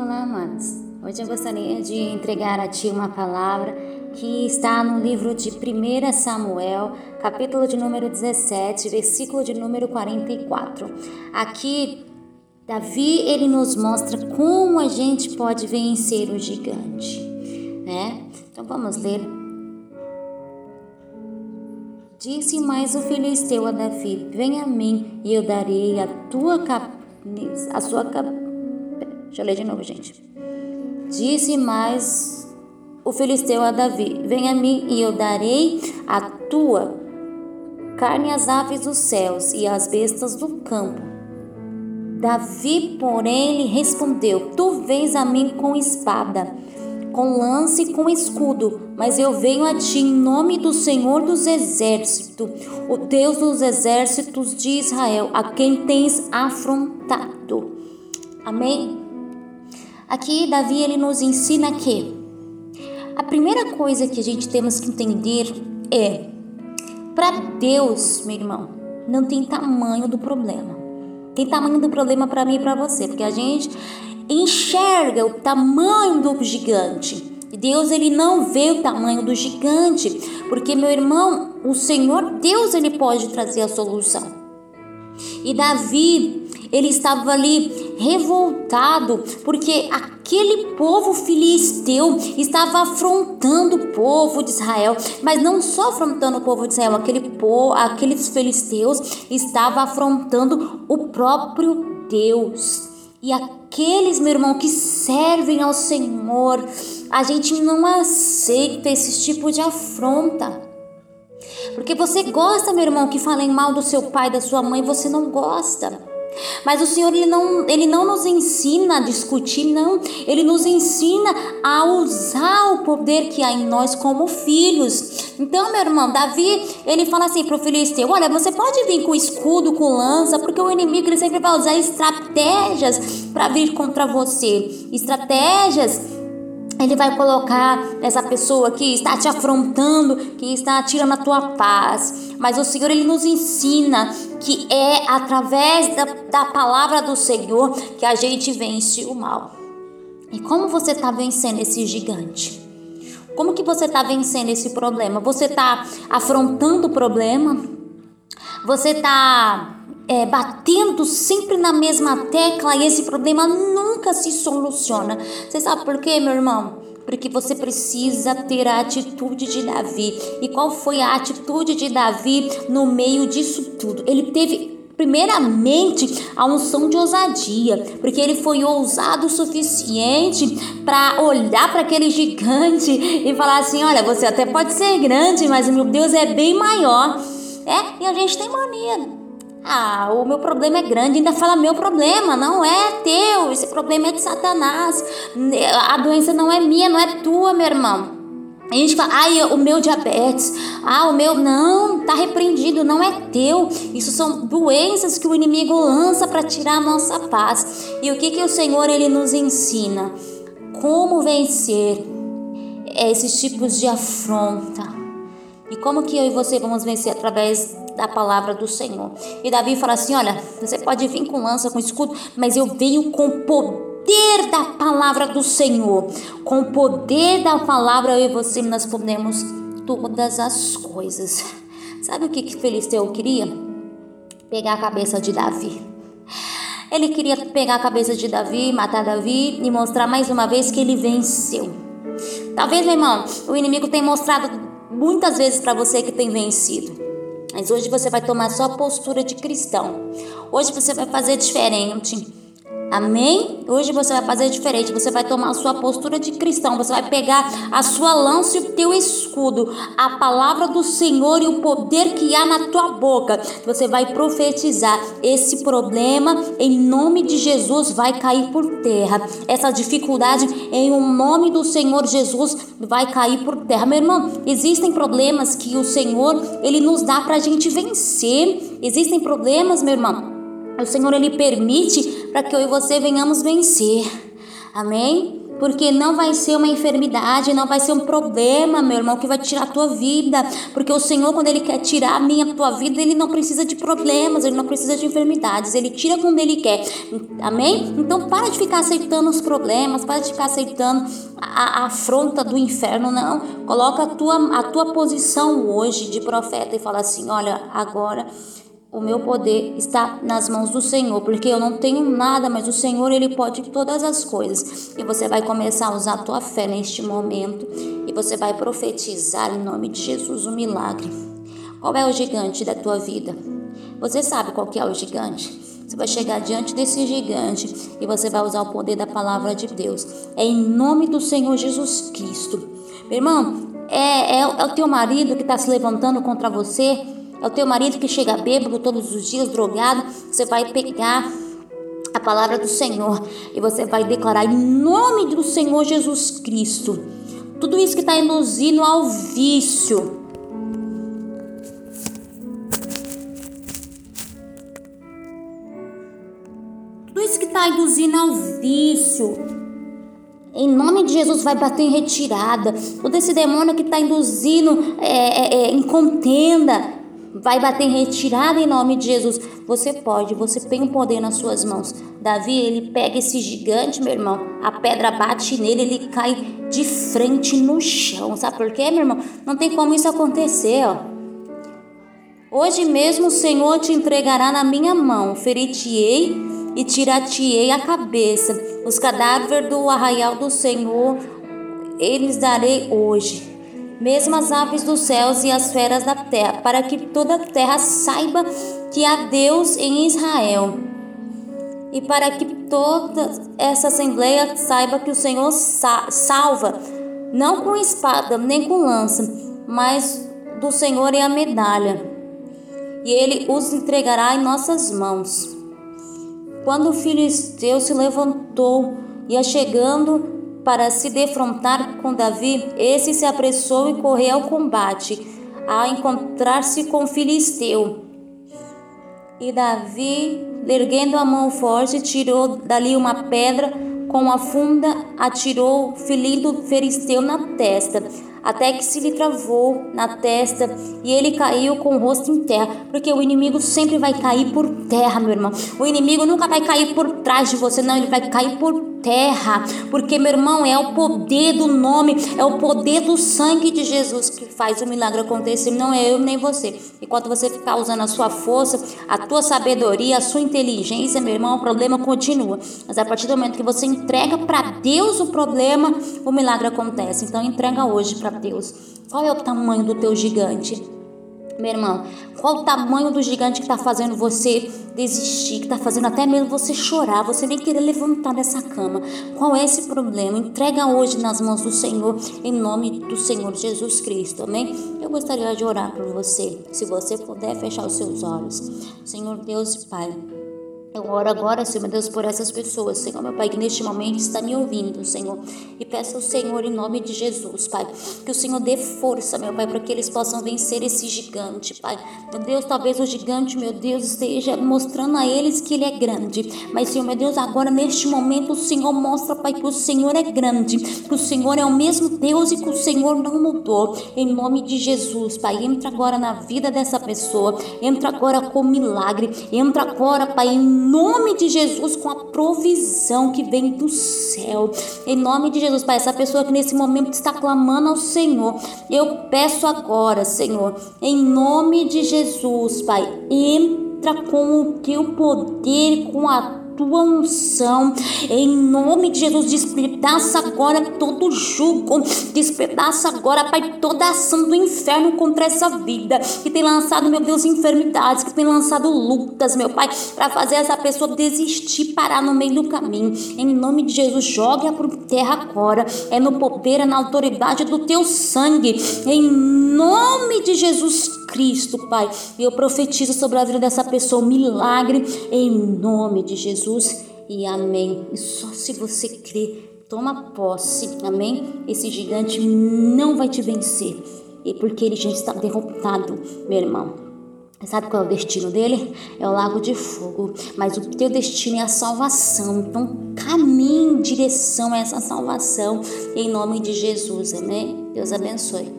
Olá, amados. Hoje eu gostaria de entregar a ti uma palavra que está no livro de 1 Samuel, capítulo de número 17, versículo de número 44. Aqui, Davi, ele nos mostra como a gente pode vencer o gigante, né? Então vamos ler. Disse mais o filisteu a Davi: Vem a mim e eu darei a tua cabeça, a sua cabeça Deixa eu ler de novo, gente. Disse mais o filisteu a Davi: Vem a mim e eu darei a tua carne às aves dos céus e às bestas do campo. Davi, porém, lhe respondeu: Tu vens a mim com espada, com lance e com escudo, mas eu venho a ti em nome do Senhor dos Exércitos, o Deus dos exércitos de Israel, a quem tens afrontado. Amém? Aqui Davi ele nos ensina que a primeira coisa que a gente temos que entender é para Deus, meu irmão, não tem tamanho do problema. Tem tamanho do problema para mim e para você, porque a gente enxerga o tamanho do gigante. Deus ele não vê o tamanho do gigante, porque meu irmão, o Senhor Deus ele pode trazer a solução. E Davi ele estava ali revoltado porque aquele povo filisteu estava afrontando o povo de Israel, mas não só afrontando o povo de Israel, aquele povo, aqueles filisteus estavam afrontando o próprio Deus. E aqueles, meu irmão, que servem ao Senhor, a gente não aceita esse tipo de afronta. Porque você gosta, meu irmão, que falem mal do seu pai, da sua mãe, você não gosta. Mas o Senhor ele não, ele não nos ensina a discutir, não. Ele nos ensina a usar o poder que há em nós como filhos. Então, meu irmão, Davi, ele fala assim para o filisteu: Olha, você pode vir com escudo, com lança, porque o inimigo ele sempre vai usar estratégias para vir contra você. Estratégias ele vai colocar essa pessoa que está te afrontando, que está tirando a tua paz. Mas o Senhor, Ele nos ensina que é através da, da palavra do Senhor que a gente vence o mal. E como você está vencendo esse gigante? Como que você está vencendo esse problema? Você está afrontando o problema? Você está é, batendo sempre na mesma tecla e esse problema nunca se soluciona. Você sabe por quê, meu irmão? Porque você precisa ter a atitude de Davi. E qual foi a atitude de Davi no meio disso tudo? Ele teve primeiramente a unção de ousadia, porque ele foi ousado o suficiente para olhar para aquele gigante e falar assim: olha, você até pode ser grande, mas meu Deus é bem maior. É, e a gente tem mania ah, o meu problema é grande, ainda fala meu problema, não é teu, esse problema é de Satanás. A doença não é minha, não é tua, meu irmão. A gente fala, ai, o meu diabetes, ah, o meu não, tá repreendido, não é teu. Isso são doenças que o inimigo lança para tirar a nossa paz. E o que que o Senhor ele nos ensina? Como vencer esses tipos de afronta? E como que eu e você vamos vencer através da palavra do Senhor? E Davi fala assim: Olha, você pode vir com lança, com escudo, mas eu venho com poder da palavra do Senhor. Com o poder da palavra, eu e você nós podemos todas as coisas. Sabe o que, que Filisteu queria? Pegar a cabeça de Davi. Ele queria pegar a cabeça de Davi, matar Davi e mostrar mais uma vez que ele venceu. Talvez, meu irmão, o inimigo tenha mostrado muitas vezes para você que tem vencido. Mas hoje você vai tomar só a postura de cristão. Hoje você vai fazer diferente. Amém? Hoje você vai fazer diferente. Você vai tomar a sua postura de cristão. Você vai pegar a sua lança e o teu escudo, a palavra do Senhor e o poder que há na tua boca. Você vai profetizar. Esse problema, em nome de Jesus, vai cair por terra. Essa dificuldade, em um nome do Senhor Jesus, vai cair por terra. Meu irmão, existem problemas que o Senhor ele nos dá para a gente vencer. Existem problemas, meu irmão o Senhor ele permite para que eu e você venhamos vencer. Amém? Porque não vai ser uma enfermidade, não vai ser um problema, meu irmão, que vai tirar a tua vida. Porque o Senhor, quando Ele quer tirar a minha, a tua vida, Ele não precisa de problemas, Ele não precisa de enfermidades. Ele tira quando Ele quer. Amém? Então para de ficar aceitando os problemas, para de ficar aceitando a, a afronta do inferno, não. Coloca a tua, a tua posição hoje de profeta e fala assim: olha, agora o meu poder está nas mãos do Senhor, porque eu não tenho nada, mas o Senhor ele pode todas as coisas. E você vai começar a usar a tua fé neste momento e você vai profetizar em nome de Jesus o um milagre. Qual é o gigante da tua vida? Você sabe qual que é o gigante? Você vai chegar diante desse gigante e você vai usar o poder da palavra de Deus. É em nome do Senhor Jesus Cristo. Meu irmão, é, é, é o teu marido que está se levantando contra você é o teu marido que chega bêbado todos os dias, drogado. Você vai pegar a palavra do Senhor e você vai declarar em nome do Senhor Jesus Cristo. Tudo isso que está induzindo ao vício. Tudo isso que está induzindo ao vício. Em nome de Jesus, vai bater em retirada. Todo esse demônio que está induzindo é, é, é, em contenda, vai bater retirada em nome de Jesus. Você pode, você tem o poder nas suas mãos. Davi, ele pega esse gigante, meu irmão, a pedra bate nele, ele cai de frente no chão. Sabe por quê, meu irmão? Não tem como isso acontecer, ó. Hoje mesmo o Senhor te entregará na minha mão, ferir-te-ei e tirar-te-ei a cabeça. Os cadáveres do arraial do Senhor, eles darei hoje mesmo as aves dos céus e as feras da terra, para que toda a terra saiba que há Deus em Israel. E para que toda essa assembleia saiba que o Senhor salva, não com espada nem com lança, mas do Senhor é a medalha. E ele os entregará em nossas mãos. Quando o filisteu se levantou, ia chegando para se defrontar com Davi, esse se apressou e correu ao combate, a encontrar-se com Filisteu. E Davi, erguendo a mão forte, tirou dali uma pedra, com a funda atirou o ferido Filisteu na testa até que se lhe travou na testa e ele caiu com o rosto em terra, porque o inimigo sempre vai cair por terra, meu irmão. O inimigo nunca vai cair por trás de você, não, ele vai cair por terra, porque meu irmão é o poder do nome, é o poder do sangue de Jesus que faz o milagre acontecer, não é eu nem você. Enquanto você ficar usando a sua força, a tua sabedoria, a sua inteligência, meu irmão, o problema continua. Mas a partir do momento que você entrega para Deus o problema, o milagre acontece. Então entrega hoje para Deus. Qual é o tamanho do teu gigante? Meu irmão, qual o tamanho do gigante que está fazendo você desistir, que está fazendo até mesmo você chorar, você nem querer levantar dessa cama? Qual é esse problema? Entrega hoje nas mãos do Senhor, em nome do Senhor Jesus Cristo, amém? Eu gostaria de orar por você, se você puder fechar os seus olhos. Senhor Deus e Pai. Eu oro agora, Senhor meu Deus, por essas pessoas, Senhor, meu Pai, que neste momento está me ouvindo, Senhor. E peço ao Senhor, em nome de Jesus, Pai, que o Senhor dê força, meu Pai, para que eles possam vencer esse gigante, Pai. Meu Deus, talvez o gigante, meu Deus, esteja mostrando a eles que ele é grande. Mas, Senhor, meu Deus, agora neste momento o Senhor mostra, Pai, que o Senhor é grande, que o Senhor é o mesmo Deus e que o Senhor não mudou. Em nome de Jesus, Pai, entra agora na vida dessa pessoa, entra agora com milagre, entra agora, Pai, em nome de Jesus, com a provisão que vem do céu. Em nome de Jesus, Pai, essa pessoa que nesse momento está clamando ao Senhor, eu peço agora, Senhor, em nome de Jesus, Pai, entra com o teu poder, com a tua unção. Em nome de Jesus, despedaça agora todo jugo, despedaça agora, Pai, toda ação do inferno contra essa vida que tem lançado, meu Deus, enfermidades, que tem lançado lutas, meu Pai, para fazer essa pessoa desistir, parar no meio do caminho. Em nome de Jesus, jogue-a por terra agora. É no poder, é na autoridade do teu sangue. Em nome de Jesus Cristo, Pai. Eu profetizo sobre a vida dessa pessoa um milagre em nome de Jesus. E amém. E só se você crer, toma posse, amém? Esse gigante não vai te vencer. E porque ele já está derrotado, meu irmão. Sabe qual é o destino dele? É o lago de fogo. Mas o teu destino é a salvação. Então caminhe em direção a essa salvação em nome de Jesus. Amém? Deus abençoe.